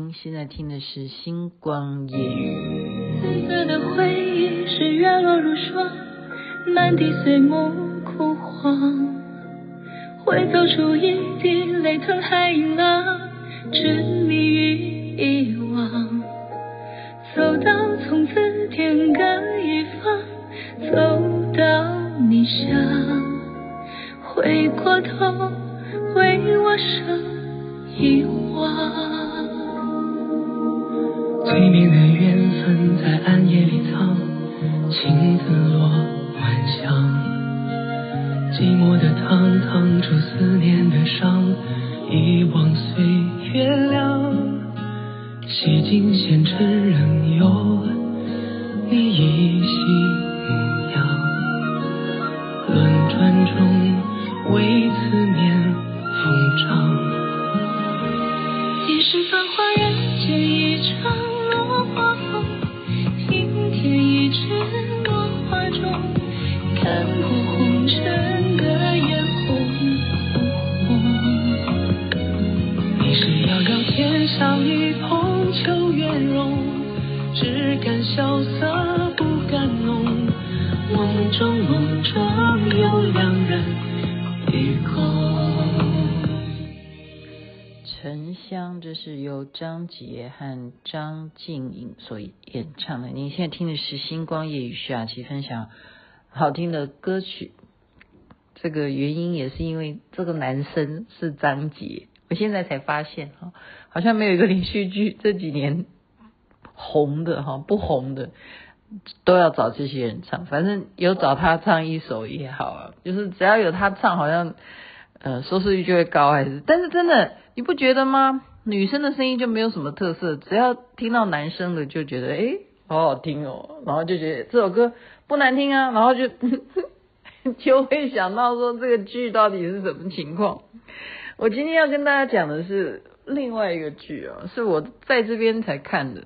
心，现在听的是《星光夜语》。粉色的回忆是月落如霜，满地岁暮枯黄，会走出一滴泪疼海音浪，执迷于遗忘。走到从此天各一方，走到你乡，回过头为我生遗忘。催眠的缘分在暗夜里藏，情字落晚香，寂寞的汤烫出思念的伤，遗忘岁月凉，洗尽纤尘仍有你一上一捧秋月容，只敢萧瑟不敢浓。梦中梦中有两人一空。沉香这是由张杰和张静颖所演唱的。你现在听的是《星光夜雨》徐雅琪分享好听的歌曲。这个原因也是因为这个男生是张杰，我现在才发现哈，好像没有一个连续剧 这几年红的哈，不红的都要找这些人唱。反正有找他唱一首也好啊，就是只要有他唱，好像呃收视率就会高，还是？但是真的你不觉得吗？女生的声音就没有什么特色，只要听到男生的就觉得诶好好听哦，然后就觉得这首歌不难听啊，然后就 就会想到说这个剧到底是什么情况。我今天要跟大家讲的是另外一个剧啊，是我在这边才看的。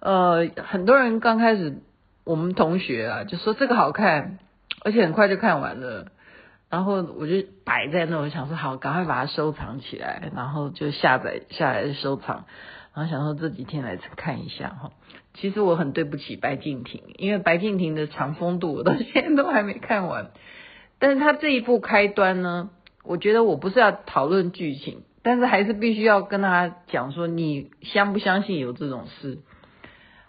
呃，很多人刚开始我们同学啊就说这个好看，而且很快就看完了。然后我就摆在那，我想说好，赶快把它收藏起来，然后就下载下来收藏，然后想说这几天来看一下哈。其实我很对不起白敬亭，因为白敬亭的长风渡我到现在都还没看完。但是他这一部开端呢，我觉得我不是要讨论剧情，但是还是必须要跟他讲说，你相不相信有这种事？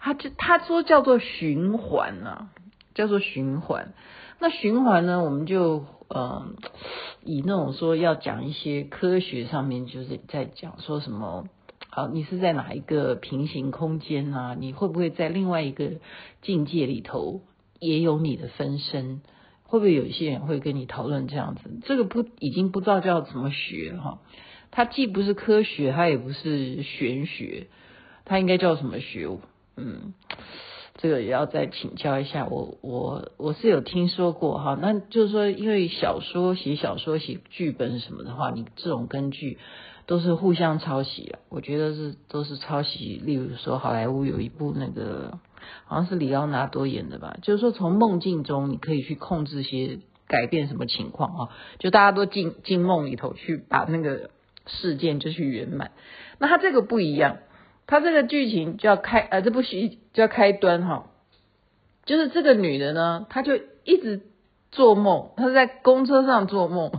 他就他说叫做循环啊，叫做循环。那循环呢，我们就。嗯，以那种说要讲一些科学上面，就是在讲说什么啊，你是在哪一个平行空间啊？你会不会在另外一个境界里头也有你的分身？会不会有一些人会跟你讨论这样子？这个不已经不知道叫什么学哈，它既不是科学，它也不是玄学，它应该叫什么学？嗯。这个也要再请教一下我，我我是有听说过哈，那就是说，因为小说写小说写剧本什么的话，你这种根据都是互相抄袭啊，我觉得是都是抄袭。例如说，好莱坞有一部那个好像是李奥纳多演的吧，就是说从梦境中你可以去控制些改变什么情况哈，就大家都进进梦里头去把那个事件就去圆满。那他这个不一样。他这个剧情就要开，呃，这部戏就要开端哈，就是这个女的呢，她就一直做梦，她是在公车上做梦，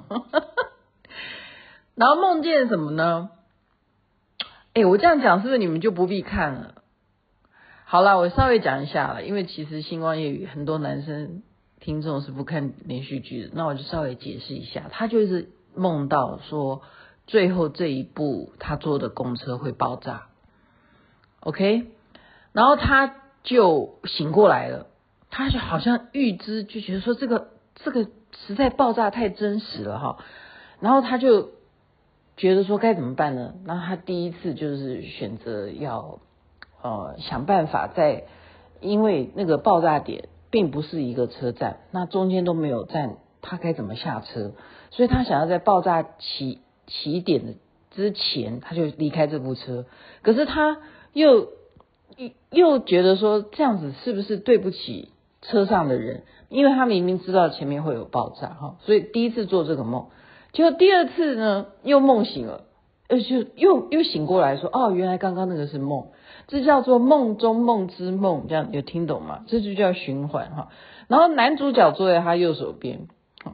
然后梦见什么呢？哎，我这样讲是不是你们就不必看了？好了，我稍微讲一下了，因为其实《星光夜语》很多男生听众是不看连续剧的，那我就稍微解释一下，他就是梦到说，最后这一步他坐的公车会爆炸。OK，然后他就醒过来了，他就好像预知，就觉得说这个这个实在爆炸太真实了哈，然后他就觉得说该怎么办呢？然后他第一次就是选择要呃想办法在，因为那个爆炸点并不是一个车站，那中间都没有站，他该怎么下车？所以他想要在爆炸起起点的之前，他就离开这部车，可是他。又又觉得说这样子是不是对不起车上的人？因为他明明知道前面会有爆炸哈，所以第一次做这个梦，结果第二次呢又梦醒了，呃，就又又醒过来说，哦，原来刚刚那个是梦，这叫做梦中梦之梦，这样有听懂吗？这就叫循环哈。然后男主角坐在他右手边，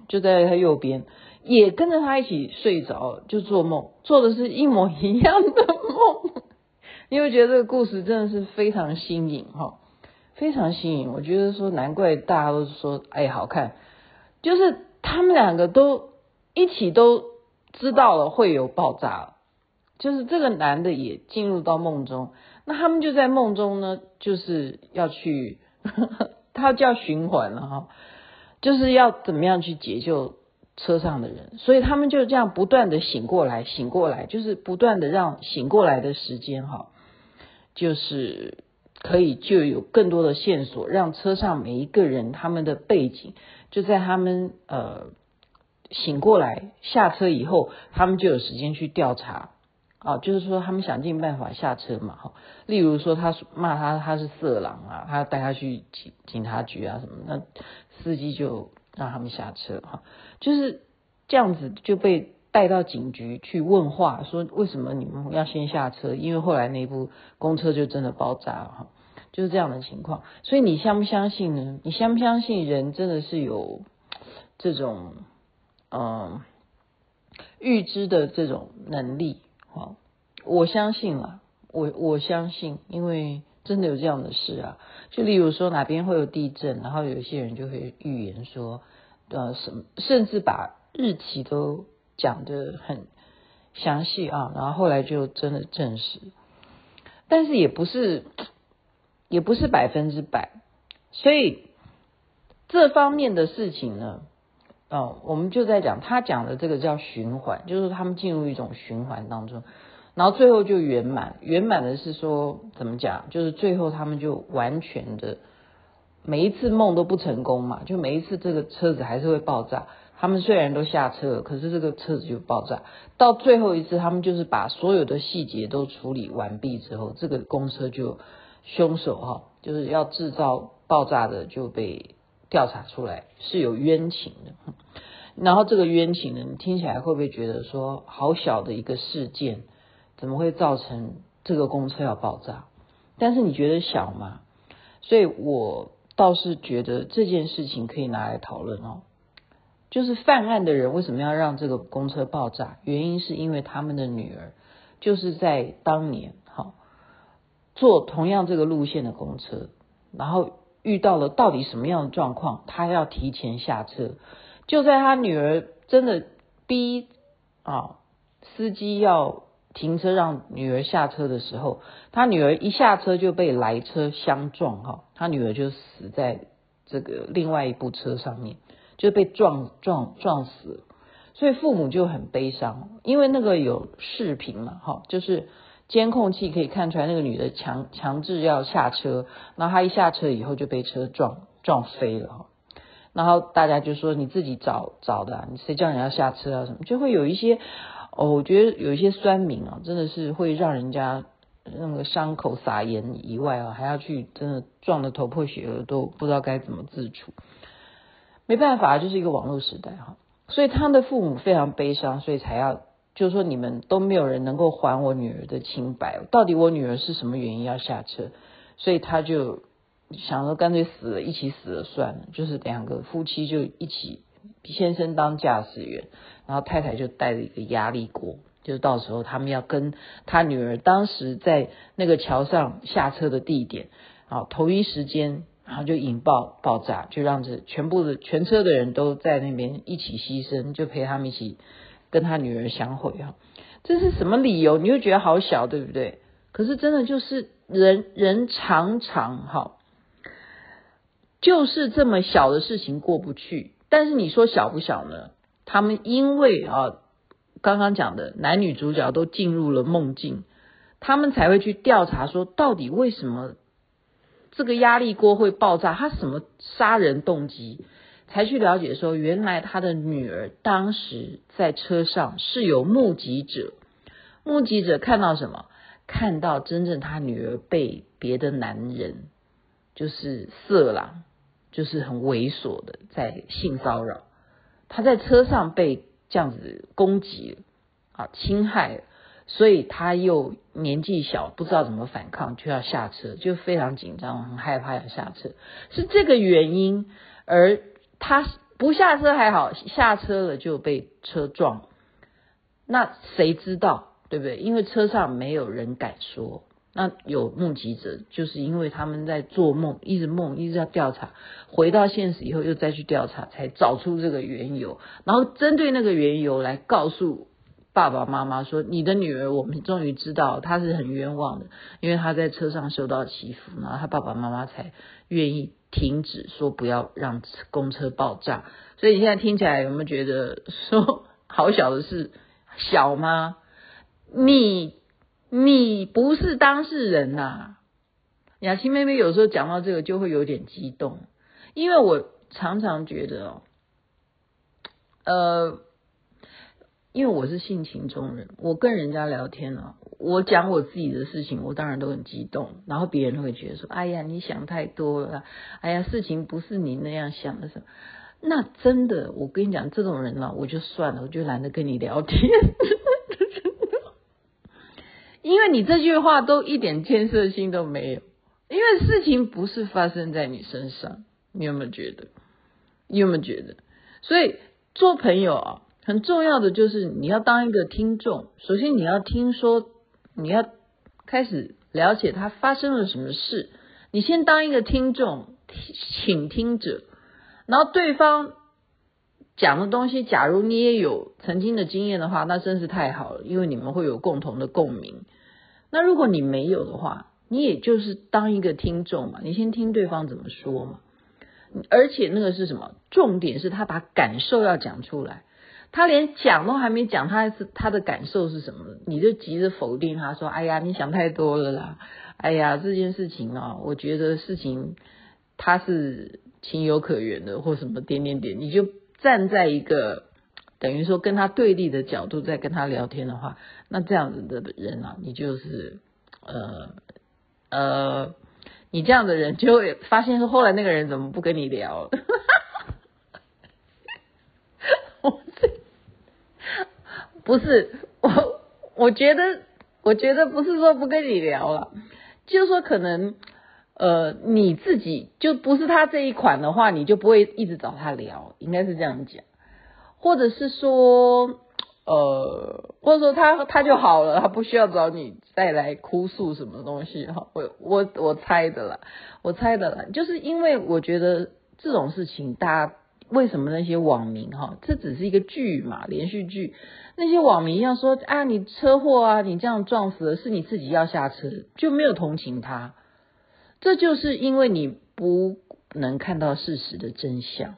就在他右边，也跟着他一起睡着，就做梦，做的是一模一样的梦。你会觉得这个故事真的是非常新颖哈，非常新颖。我觉得说难怪大家都说哎好看，就是他们两个都一起都知道了会有爆炸，就是这个男的也进入到梦中，那他们就在梦中呢，就是要去。呵呵它叫循环了哈，就是要怎么样去解救车上的人，所以他们就这样不断的醒过来，醒过来，就是不断的让醒过来的时间哈，就是可以就有更多的线索，让车上每一个人他们的背景就在他们呃醒过来下车以后，他们就有时间去调查。啊，就是说他们想尽办法下车嘛，哈，例如说他骂他他是色狼啊，他带他去警警察局啊什么，那司机就让他们下车哈，就是这样子就被带到警局去问话，说为什么你们要先下车？因为后来那部公车就真的爆炸了哈，就是这样的情况。所以你相不相信呢？你相不相信人真的是有 这种嗯预知的这种能力？好，我相信了，我我相信，因为真的有这样的事啊。就例如说哪边会有地震，然后有些人就会预言说，呃，什么，甚至把日期都讲得很详细啊。然后后来就真的证实，但是也不是，也不是百分之百。所以这方面的事情呢。哦，我们就在讲他讲的这个叫循环，就是他们进入一种循环当中，然后最后就圆满。圆满的是说怎么讲？就是最后他们就完全的每一次梦都不成功嘛，就每一次这个车子还是会爆炸。他们虽然都下车了，可是这个车子就爆炸。到最后一次，他们就是把所有的细节都处理完毕之后，这个公车就凶手哈，就是要制造爆炸的就被。调查出来是有冤情的，然后这个冤情呢，你听起来会不会觉得说，好小的一个事件，怎么会造成这个公车要爆炸？但是你觉得小吗？所以我倒是觉得这件事情可以拿来讨论哦。就是犯案的人为什么要让这个公车爆炸？原因是因为他们的女儿就是在当年哈坐同样这个路线的公车，然后。遇到了到底什么样的状况，他要提前下车。就在他女儿真的逼啊司机要停车让女儿下车的时候，他女儿一下车就被来车相撞哈，他女儿就死在这个另外一部车上面，就被撞撞撞死。所以父母就很悲伤，因为那个有视频嘛哈，就是。监控器可以看出来，那个女的强强制要下车，然后她一下车以后就被车撞撞飞了哈。然后大家就说，你自己找找的啊，你谁叫你要下车啊什么？就会有一些哦，我觉得有一些酸民啊，真的是会让人家那个伤口撒盐以外啊，还要去真的撞得头破血流，都不知道该怎么自处。没办法，就是一个网络时代哈，所以他的父母非常悲伤，所以才要。就是说，你们都没有人能够还我女儿的清白。到底我女儿是什么原因要下车？所以他就想说，干脆死了，一起死了算了。就是两个夫妻就一起，先生当驾驶员，然后太太就带了一个压力锅，就是到时候他们要跟他女儿当时在那个桥上下车的地点，啊，同一时间，然后就引爆爆炸，就让这全部的全车的人都在那边一起牺牲，就陪他们一起。跟他女儿相会啊，这是什么理由？你会觉得好小，对不对？可是真的就是人人常常哈，就是这么小的事情过不去。但是你说小不小呢？他们因为啊，刚刚讲的男女主角都进入了梦境，他们才会去调查说，到底为什么这个压力锅会爆炸？他什么杀人动机？才去了解说，原来他的女儿当时在车上是有目击者，目击者看到什么？看到真正他女儿被别的男人，就是色狼，就是很猥琐的在性骚扰，他在车上被这样子攻击，啊，侵害，所以他又年纪小，不知道怎么反抗，就要下车，就非常紧张，很害怕要下车，是这个原因。而他不下车还好，下车了就被车撞，那谁知道，对不对？因为车上没有人敢说。那有目击者，就是因为他们在做梦，一直梦，一直在调查，回到现实以后又再去调查，才找出这个缘由，然后针对那个缘由来告诉。爸爸妈妈说：“你的女儿，我们终于知道她是很冤枉的，因为她在车上受到欺负，然后她爸爸妈妈才愿意停止说不要让公车爆炸。所以你现在听起来有没有觉得说 好小的事？小吗？你你不是当事人呐、啊。雅琪妹妹有时候讲到这个就会有点激动，因为我常常觉得哦，呃。”因为我是性情中人，我跟人家聊天啊，我讲我自己的事情，我当然都很激动，然后别人会觉得说：“哎呀，你想太多了，哎呀，事情不是你那样想的什么。”那真的，我跟你讲，这种人呢，我就算了，我就懒得跟你聊天，因为你这句话都一点建设性都没有，因为事情不是发生在你身上，你有没有觉得？你有没有觉得？所以做朋友啊。很重要的就是你要当一个听众，首先你要听说，你要开始了解他发生了什么事，你先当一个听众，倾听者，然后对方讲的东西，假如你也有曾经的经验的话，那真是太好了，因为你们会有共同的共鸣。那如果你没有的话，你也就是当一个听众嘛，你先听对方怎么说嘛，而且那个是什么？重点是他把感受要讲出来。他连讲都还没讲，他是他的感受是什么？你就急着否定他说：“哎呀，你想太多了啦！哎呀，这件事情啊，我觉得事情他是情有可原的，或什么点点点。”你就站在一个等于说跟他对立的角度在跟他聊天的话，那这样子的人啊，你就是呃呃，你这样的人就会发现说，后来那个人怎么不跟你聊？我 这不是我，我觉得，我觉得不是说不跟你聊了，就是说可能，呃，你自己就不是他这一款的话，你就不会一直找他聊，应该是这样讲，或者是说，呃，或者说他他就好了，他不需要找你再来哭诉什么东西哈，我我我猜的啦，我猜的啦，就是因为我觉得这种事情，大家为什么那些网民哈，这只是一个剧嘛，连续剧。那些网民要说啊，你车祸啊，你这样撞死了，是你自己要下车，就没有同情他。这就是因为你不能看到事实的真相，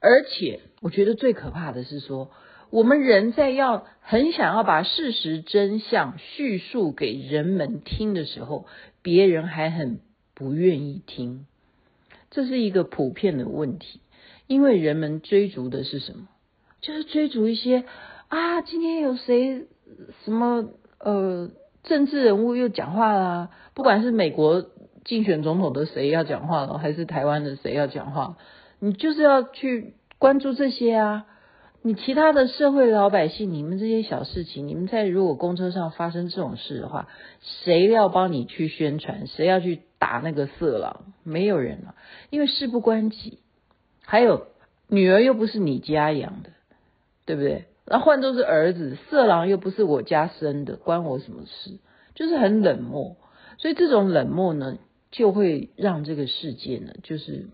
而且我觉得最可怕的是说，我们人在要很想要把事实真相叙述给人们听的时候，别人还很不愿意听，这是一个普遍的问题，因为人们追逐的是什么？就是追逐一些。啊，今天有谁什么呃政治人物又讲话啦？不管是美国竞选总统的谁要讲话了，还是台湾的谁要讲话，你就是要去关注这些啊。你其他的社会老百姓，你们这些小事情，你们在如果公车上发生这种事的话，谁要帮你去宣传？谁要去打那个色狼？没有人啊，因为事不关己。还有女儿又不是你家养的，对不对？那换作是儿子，色狼又不是我家生的，关我什么事？就是很冷漠，所以这种冷漠呢，就会让这个世界呢，就是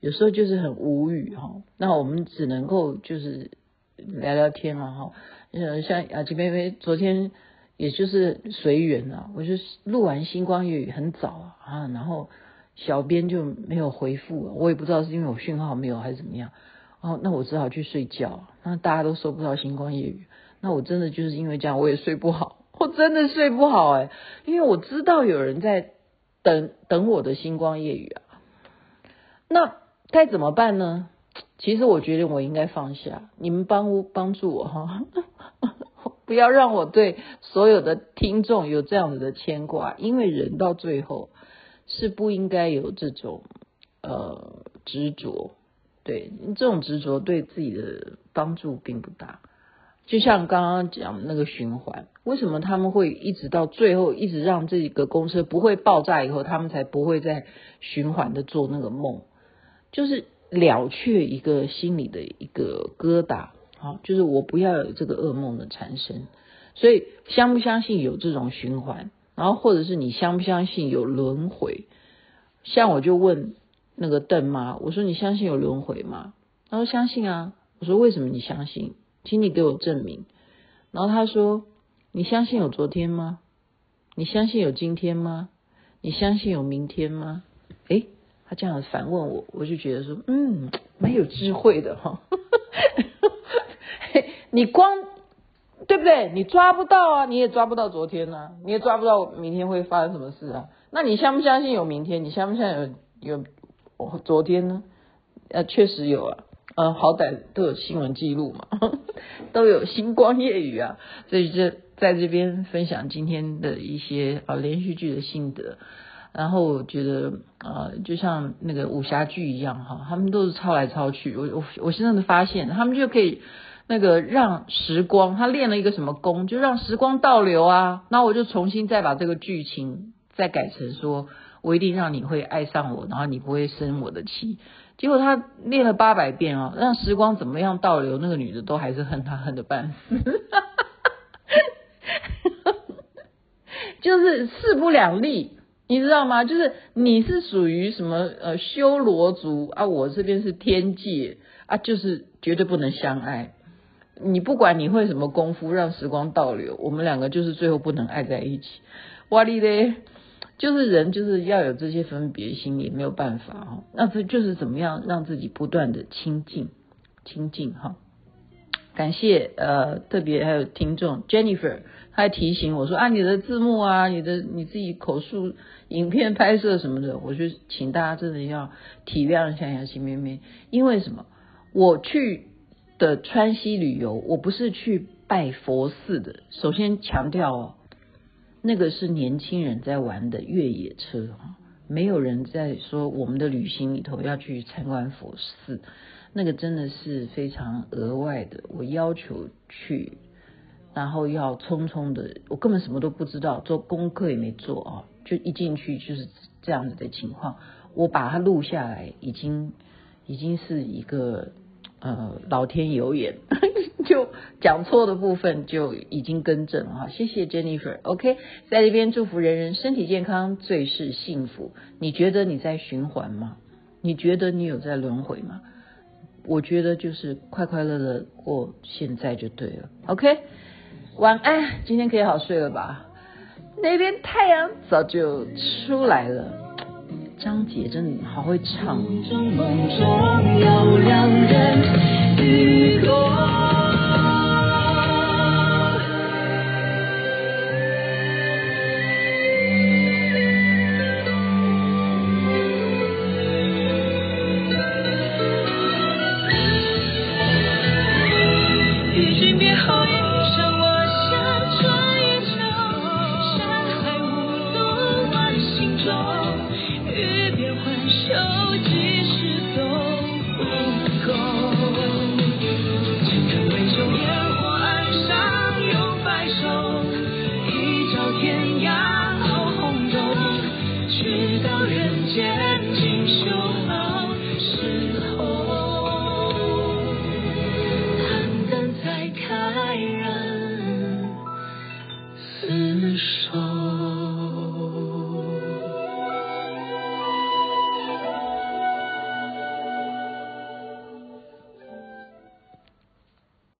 有时候就是很无语哈。那我们只能够就是聊聊天啊哈。呃，像雅琪妹妹昨天也就是随缘啊，我就录完星光夜语很早啊，然后小编就没有回复，我也不知道是因为我讯号没有还是怎么样。哦，那我只好去睡觉。那大家都收不到星光夜语，那我真的就是因为这样，我也睡不好。我真的睡不好哎，因为我知道有人在等等我的星光夜语啊。那该怎么办呢？其实我觉得我应该放下，你们帮帮助我哈，不要让我对所有的听众有这样子的牵挂，因为人到最后是不应该有这种呃执着。对，这种执着对自己的帮助并不大。就像刚刚讲那个循环，为什么他们会一直到最后，一直让这个公车不会爆炸以后，他们才不会再循环的做那个梦，就是了却一个心里的一个疙瘩，好，就是我不要有这个噩梦的产生。所以相不相信有这种循环，然后或者是你相不相信有轮回？像我就问那个邓妈，我说你相信有轮回吗？她说相信啊。我说为什么你相信？请你给我证明。然后她说：“你相信有昨天吗？你相信有今天吗？你相信有明天吗？”诶，她这样反问我，我就觉得说，嗯，蛮有智慧的哈。你光对不对？你抓不到啊，你也抓不到昨天啊，你也抓不到明天会发生什么事啊。那你相不相信有明天？你相不相信有有我昨天呢？呃，确实有啊。呃，好歹都有新闻记录嘛，都有星光夜雨啊，所以就在这边分享今天的一些啊连续剧的心得。然后我觉得啊，就像那个武侠剧一样哈，他们都是抄来抄去。我我我现在的发现，他们就可以那个让时光，他练了一个什么功，就让时光倒流啊。那我就重新再把这个剧情再改成说，我一定让你会爱上我，然后你不会生我的气。结果他练了八百遍哦，让时光怎么样倒流，那个女的都还是恨他恨的半死，哈哈哈就是势不两立，你知道吗？就是你是属于什么呃修罗族啊，我这边是天界啊，就是绝对不能相爱。你不管你会什么功夫让时光倒流，我们两个就是最后不能爱在一起。哇哩嘞！就是人就是要有这些分别心，也没有办法哈。那这就是怎么样让自己不断的亲近，亲近哈。感谢呃，特别还有听众 Jennifer，他还提醒我说啊，你的字幕啊，你的你自己口述影片拍摄什么的，我就请大家真的要体谅一下杨心妹妹，因为什么？我去的川西旅游，我不是去拜佛寺的。首先强调哦。那个是年轻人在玩的越野车哈，没有人在说我们的旅行里头要去参观佛寺，那个真的是非常额外的。我要求去，然后要匆匆的，我根本什么都不知道，做功课也没做啊，就一进去就是这样子的情况。我把它录下来，已经已经是一个呃老天有眼。就讲错的部分就已经更正了哈，谢谢 Jennifer。OK，在这边祝福人人身体健康，最是幸福。你觉得你在循环吗？你觉得你有在轮回吗？我觉得就是快快乐乐过现在就对了。OK，晚安，今天可以好睡了吧？那边太阳早就出来了，张杰真的好会唱。